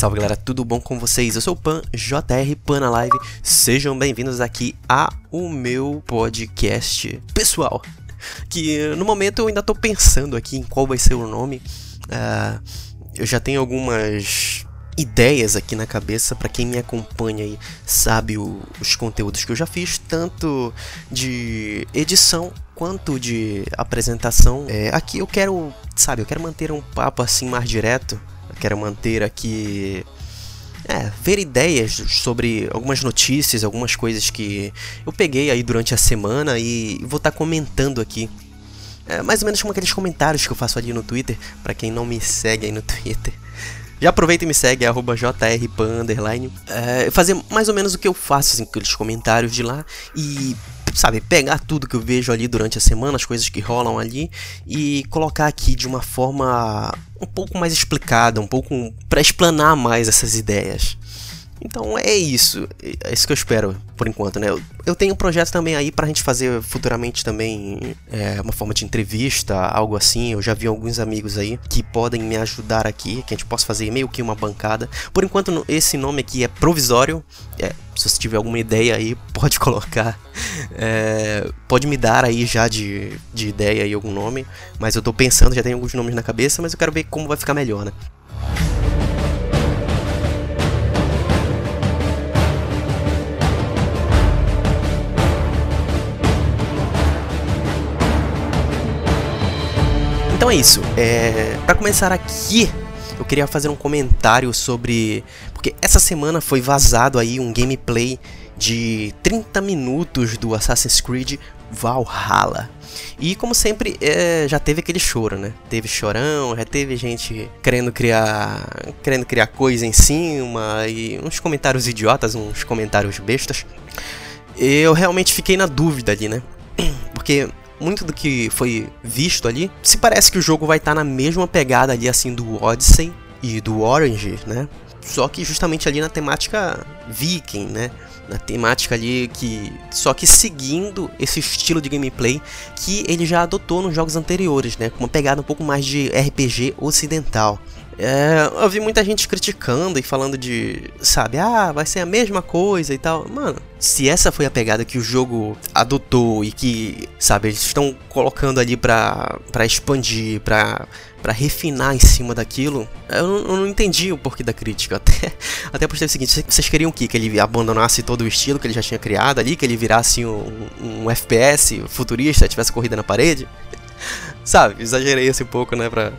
salve galera, tudo bom com vocês? Eu sou o Pan, JR Pan na Live. Sejam bem-vindos aqui a o meu podcast pessoal. Que no momento eu ainda tô pensando aqui em qual vai ser o nome. Uh, eu já tenho algumas ideias aqui na cabeça para quem me acompanha aí sabe o, os conteúdos que eu já fiz tanto de edição quanto de apresentação é, aqui eu quero sabe eu quero manter um papo assim mais direto quero manter aqui é, ver ideias sobre algumas notícias, algumas coisas que eu peguei aí durante a semana e vou estar tá comentando aqui. É, mais ou menos como aqueles comentários que eu faço ali no Twitter, para quem não me segue aí no Twitter. Já aproveita e me segue, é jrpan, É, fazer mais ou menos o que eu faço, assim, aqueles comentários de lá e sabe, pegar tudo que eu vejo ali durante a semana, as coisas que rolam ali e colocar aqui de uma forma um pouco mais explicada, um pouco para explanar mais essas ideias. Então é isso, é isso que eu espero por enquanto, né? Eu tenho um projeto também aí pra gente fazer futuramente também é, uma forma de entrevista, algo assim. Eu já vi alguns amigos aí que podem me ajudar aqui, que a gente possa fazer meio que uma bancada. Por enquanto esse nome aqui é provisório. É, se você tiver alguma ideia aí, pode colocar. É, pode me dar aí já de, de ideia aí algum nome. Mas eu tô pensando, já tenho alguns nomes na cabeça, mas eu quero ver como vai ficar melhor, né? Então é isso. É, para começar aqui, eu queria fazer um comentário sobre porque essa semana foi vazado aí um gameplay de 30 minutos do Assassin's Creed Valhalla. E como sempre, é, já teve aquele choro, né? Teve chorão, já teve gente querendo criar, querendo criar coisa em cima e uns comentários idiotas, uns comentários bestas. Eu realmente fiquei na dúvida ali, né? Porque muito do que foi visto ali, se parece que o jogo vai estar tá na mesma pegada ali assim do Odyssey e do Orange, né? Só que justamente ali na temática viking, né? Na temática ali que. Só que seguindo esse estilo de gameplay que ele já adotou nos jogos anteriores, né? Com uma pegada um pouco mais de RPG ocidental. É, eu vi muita gente criticando e falando de, sabe, ah, vai ser a mesma coisa e tal. Mano, se essa foi a pegada que o jogo adotou e que, sabe, eles estão colocando ali pra, pra expandir, pra, pra refinar em cima daquilo, eu não, eu não entendi o porquê da crítica. Até, até postei o seguinte: vocês queriam o quê? Que ele abandonasse todo o estilo que ele já tinha criado ali, que ele virasse um, um FPS futurista, tivesse corrida na parede? Sabe, exagerei assim um pouco, né, pra,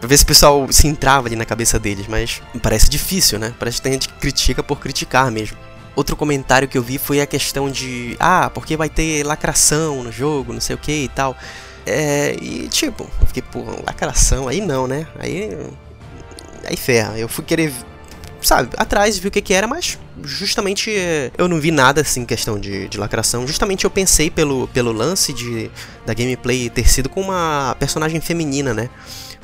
Pra ver se o pessoal se entrava ali na cabeça deles, mas parece difícil, né? Parece que tem gente que critica por criticar mesmo. Outro comentário que eu vi foi a questão de, ah, porque vai ter lacração no jogo, não sei o que e tal. É, e tipo, eu fiquei, pô, lacração, aí não, né? Aí. Aí ferra. Eu fui querer, sabe, atrás, ver o que que era, mas justamente eu não vi nada assim questão de, de lacração. Justamente eu pensei pelo, pelo lance de, da gameplay ter sido com uma personagem feminina, né?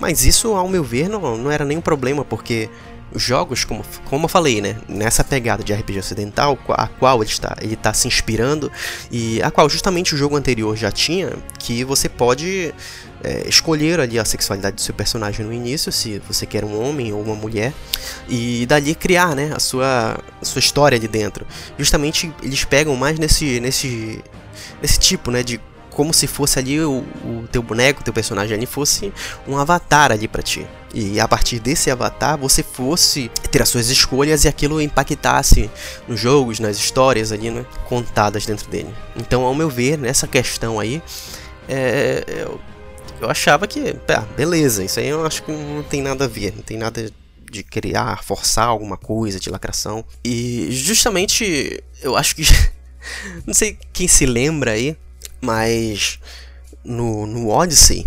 Mas isso, ao meu ver, não, não era nenhum problema, porque os jogos, como, como eu falei, né, nessa pegada de RPG ocidental, a qual ele está, ele está se inspirando e a qual justamente o jogo anterior já tinha, que você pode é, escolher ali a sexualidade do seu personagem no início, se você quer um homem ou uma mulher, e dali criar, né, a sua, a sua história ali dentro. Justamente eles pegam mais nesse, nesse, nesse tipo, né, de como se fosse ali o, o teu boneco, teu personagem ali fosse um avatar ali para ti. E a partir desse avatar você fosse ter as suas escolhas e aquilo impactasse nos jogos, nas histórias ali, né, contadas dentro dele. Então, ao meu ver, nessa questão aí, é, eu, eu achava que, ah, beleza, isso aí eu acho que não tem nada a ver, não tem nada de criar, forçar alguma coisa de lacração. E justamente eu acho que. não sei quem se lembra aí, mas no, no Odyssey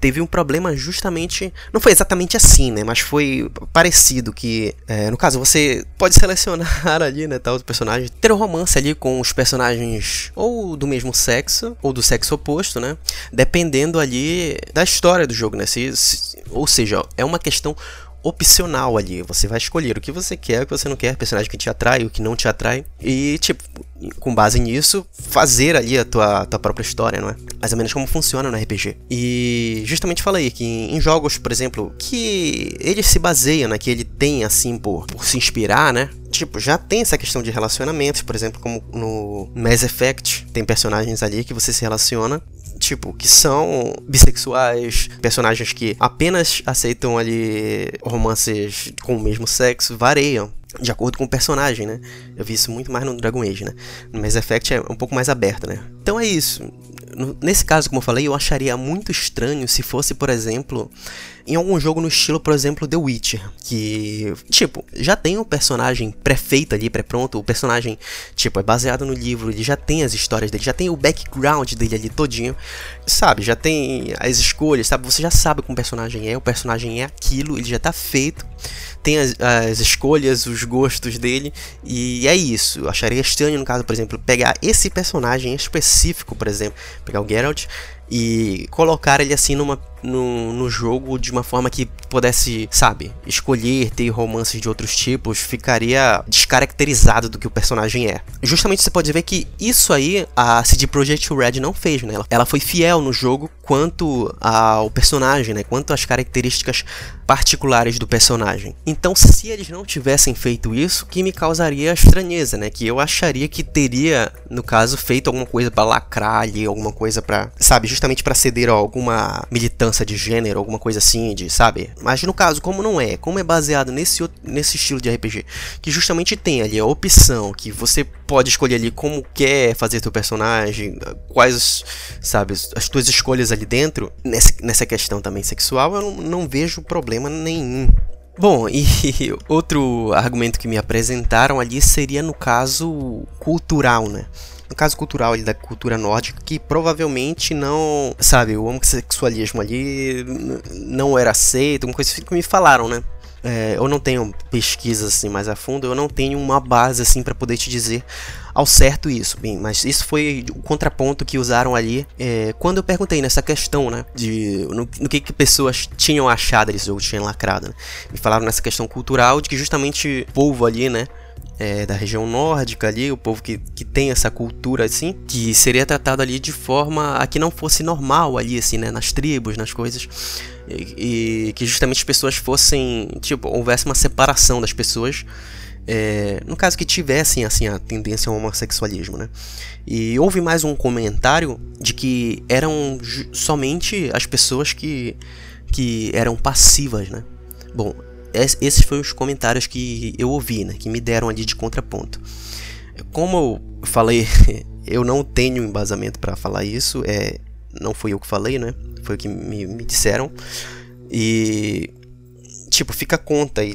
teve um problema justamente. Não foi exatamente assim, né? Mas foi parecido. Que, é, no caso, você pode selecionar ali, né? Tal, personagem. Ter um romance ali com os personagens ou do mesmo sexo, ou do sexo oposto, né? Dependendo ali da história do jogo, né? Se, se, ou seja, é uma questão opcional ali. Você vai escolher o que você quer, o que você não quer, personagem que te atrai, o que não te atrai. E, tipo, com base nisso, fazer ali a tua, tua própria história, não é? Mais ou menos como funciona no RPG. E justamente falei que em jogos, por exemplo, que ele se baseia, né? Que ele tem, assim, por, por se inspirar, né? Tipo, já tem essa questão de relacionamentos, por exemplo, como no Mass Effect, tem personagens ali que você se relaciona tipo, que são bissexuais, personagens que apenas aceitam ali romances com o mesmo sexo, variam de acordo com o personagem, né? Eu vi isso muito mais no Dragon Age, né? No Mass Effect é um pouco mais aberto, né? Então é isso nesse caso, como eu falei, eu acharia muito estranho se fosse, por exemplo, em algum jogo no estilo, por exemplo, The Witcher, que, tipo, já tem um personagem pré-feito ali, pré-pronto, o personagem, tipo, é baseado no livro, ele já tem as histórias dele, já tem o background dele ali todinho, sabe, já tem as escolhas, sabe, você já sabe como o personagem é, o personagem é aquilo, ele já tá feito, tem as, as, escolhas, os gostos dele, e é isso. Eu acharia estranho, no caso, por exemplo, pegar esse personagem específico, por exemplo, pegar o Geralt e colocar ele assim numa, no, no jogo de uma forma que pudesse, sabe, escolher ter romances de outros tipos, ficaria descaracterizado do que o personagem é. Justamente você pode ver que isso aí a CD Projekt Red não fez, né? Ela foi fiel no jogo quanto ao personagem, né? Quanto às características particulares do personagem. Então, se eles não tivessem feito isso, que me causaria estranheza, né? Que eu acharia que teria, no caso, feito alguma coisa para lacrar ali, alguma coisa para, sabe, justamente para ceder a alguma militância de gênero, alguma coisa assim, de, sabe? Mas no caso, como não é, como é baseado nesse, nesse estilo de RPG, que justamente tem ali a opção que você pode escolher ali como quer fazer teu personagem, quais, sabe, as tuas escolhas ali dentro, nessa, nessa questão também sexual, eu não, não vejo problema nenhum. Bom, e outro argumento que me apresentaram ali seria no caso cultural, né? No caso cultural ali da cultura nórdica, que provavelmente não, sabe, o homossexualismo ali não era aceito, uma coisa assim que me falaram, né? É, eu não tenho pesquisas assim mais a fundo, eu não tenho uma base assim para poder te dizer ao certo isso, bem, mas isso foi o contraponto que usaram ali é, quando eu perguntei nessa questão, né, de no, no que, que pessoas tinham achado desse jogo, tinham lacrado, né? me falaram nessa questão cultural de que justamente o povo ali, né, é, da região nórdica ali, o povo que, que tem essa cultura assim, que seria tratado ali de forma a que não fosse normal ali, assim, né, nas tribos, nas coisas, e, e que justamente as pessoas fossem, tipo, houvesse uma separação das pessoas, é, no caso que tivessem assim a tendência ao homossexualismo, né? E houve mais um comentário de que eram somente as pessoas que, que eram passivas, né? Bom, esses foram os comentários que eu ouvi, né, que me deram ali de contraponto. Como eu falei, eu não tenho embasamento para falar isso, é, não fui eu que falei, né? Foi o que me, me disseram. E tipo, fica a conta aí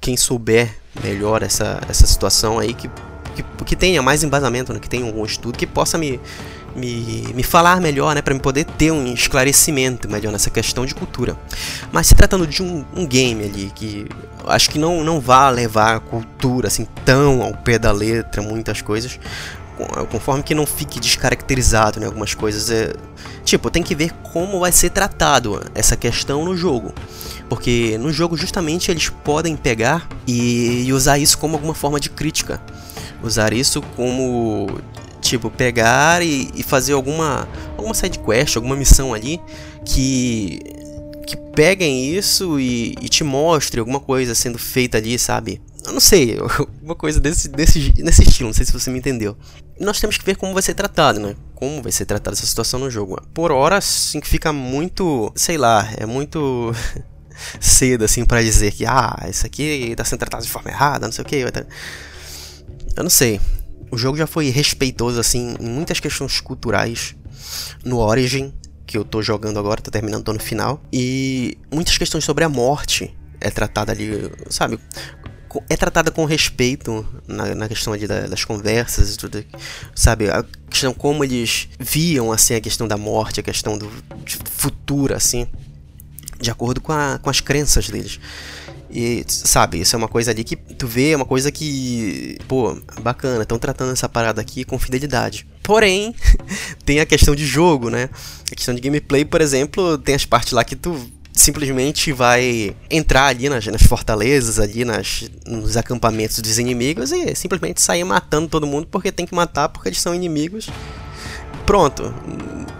quem souber melhor essa, essa situação aí que, que, que tenha mais embasamento, né, que tenha algum estudo que possa me me, me falar melhor, né, para me poder ter um esclarecimento melhor nessa questão de cultura. Mas se tratando de um, um game ali que acho que não, não vai levar a cultura assim tão ao pé da letra, muitas coisas, conforme que não fique descaracterizado em né, algumas coisas. É, tipo, tem que ver como vai ser tratado essa questão no jogo. Porque no jogo justamente eles podem pegar e, e usar isso como alguma forma de crítica. Usar isso como Tipo, pegar e, e fazer alguma, alguma side quest, alguma missão ali que que peguem isso e, e, te mostre alguma coisa sendo feita ali, sabe? Eu não sei, uma coisa desse, desse, desse estilo, não sei se você me entendeu. Nós temos que ver como vai ser tratado, né? Como vai ser tratada essa situação no jogo. Por hora, assim, fica muito, sei lá, é muito cedo, assim, para dizer que, ah, isso aqui tá sendo tratado de forma errada, não sei o que. Eu não sei o jogo já foi respeitoso assim em muitas questões culturais no Origin, que eu tô jogando agora, tô terminando, tô no final, e muitas questões sobre a morte é tratada ali, sabe? É tratada com respeito na, na questão ali da, das conversas e tudo, sabe? A questão como eles viam assim a questão da morte, a questão do futuro assim, de acordo com, a, com as crenças deles. E, sabe, isso é uma coisa ali que tu vê, é uma coisa que, pô, bacana, estão tratando essa parada aqui com fidelidade. Porém, tem a questão de jogo, né? A questão de gameplay, por exemplo, tem as partes lá que tu simplesmente vai entrar ali nas, nas fortalezas, ali nas, nos acampamentos dos inimigos e simplesmente sair matando todo mundo porque tem que matar porque eles são inimigos. Pronto.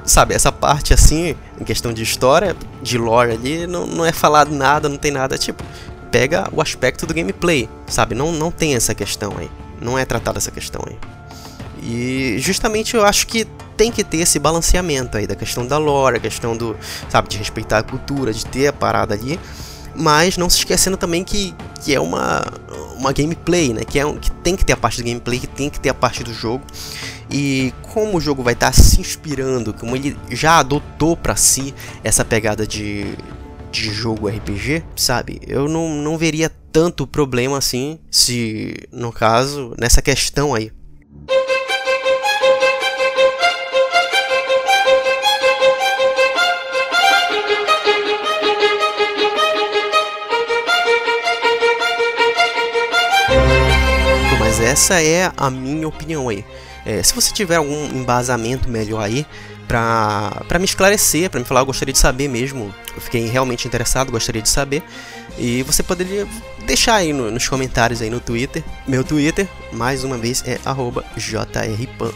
Sabe, essa parte assim, em questão de história, de lore ali, não, não é falado nada, não tem nada. Tipo, pega o aspecto do gameplay, sabe? Não, não tem essa questão aí. Não é tratada essa questão aí. E justamente eu acho que tem que ter esse balanceamento aí da questão da lore, a questão do, sabe, de respeitar a cultura, de ter a parada ali, mas não se esquecendo também que, que é uma, uma gameplay, né? Que, é um, que tem que ter a parte do gameplay, que tem que ter a parte do jogo. E como o jogo vai estar tá se inspirando, como ele já adotou para si essa pegada de, de jogo RPG, sabe? Eu não, não veria tanto problema assim se, no caso, nessa questão aí. essa é a minha opinião aí. É, se você tiver algum embasamento melhor aí pra me esclarecer, pra me falar, eu gostaria de saber mesmo. Eu fiquei realmente interessado, gostaria de saber. E você poderia deixar aí no, nos comentários aí no Twitter. Meu Twitter, mais uma vez, é jrpan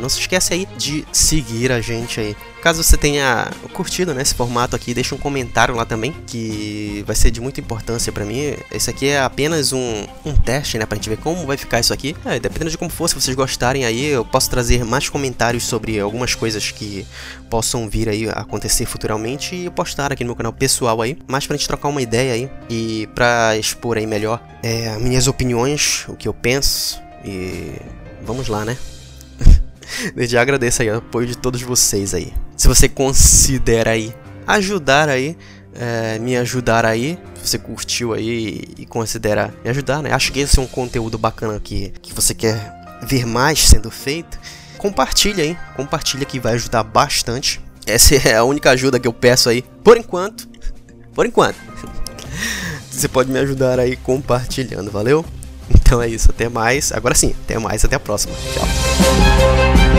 Não se esquece aí de seguir a gente aí. Caso você tenha curtido né, esse formato aqui, deixa um comentário lá também, que vai ser de muita importância para mim. Esse aqui é apenas um, um teste, né, pra gente ver como vai ficar isso aqui. É, dependendo de como for, se vocês gostarem aí, eu posso trazer mais comentários sobre algumas coisas que possam vir aí acontecer futuramente e postar aqui no meu canal pessoal aí, mais pra gente trocar uma ideia aí e pra expor aí melhor é, minhas opiniões, o que eu penso e vamos lá, né? Desde já agradeço aí o apoio de todos vocês aí. Se você considera aí ajudar aí, é, me ajudar aí, se você curtiu aí e considera me ajudar, né? Acho que esse é um conteúdo bacana que, que você quer ver mais sendo feito. Compartilha aí, compartilha que vai ajudar bastante. Essa é a única ajuda que eu peço aí, por enquanto. Por enquanto. Você pode me ajudar aí compartilhando, valeu? Então é isso, até mais. Agora sim, até mais, até a próxima. Tchau.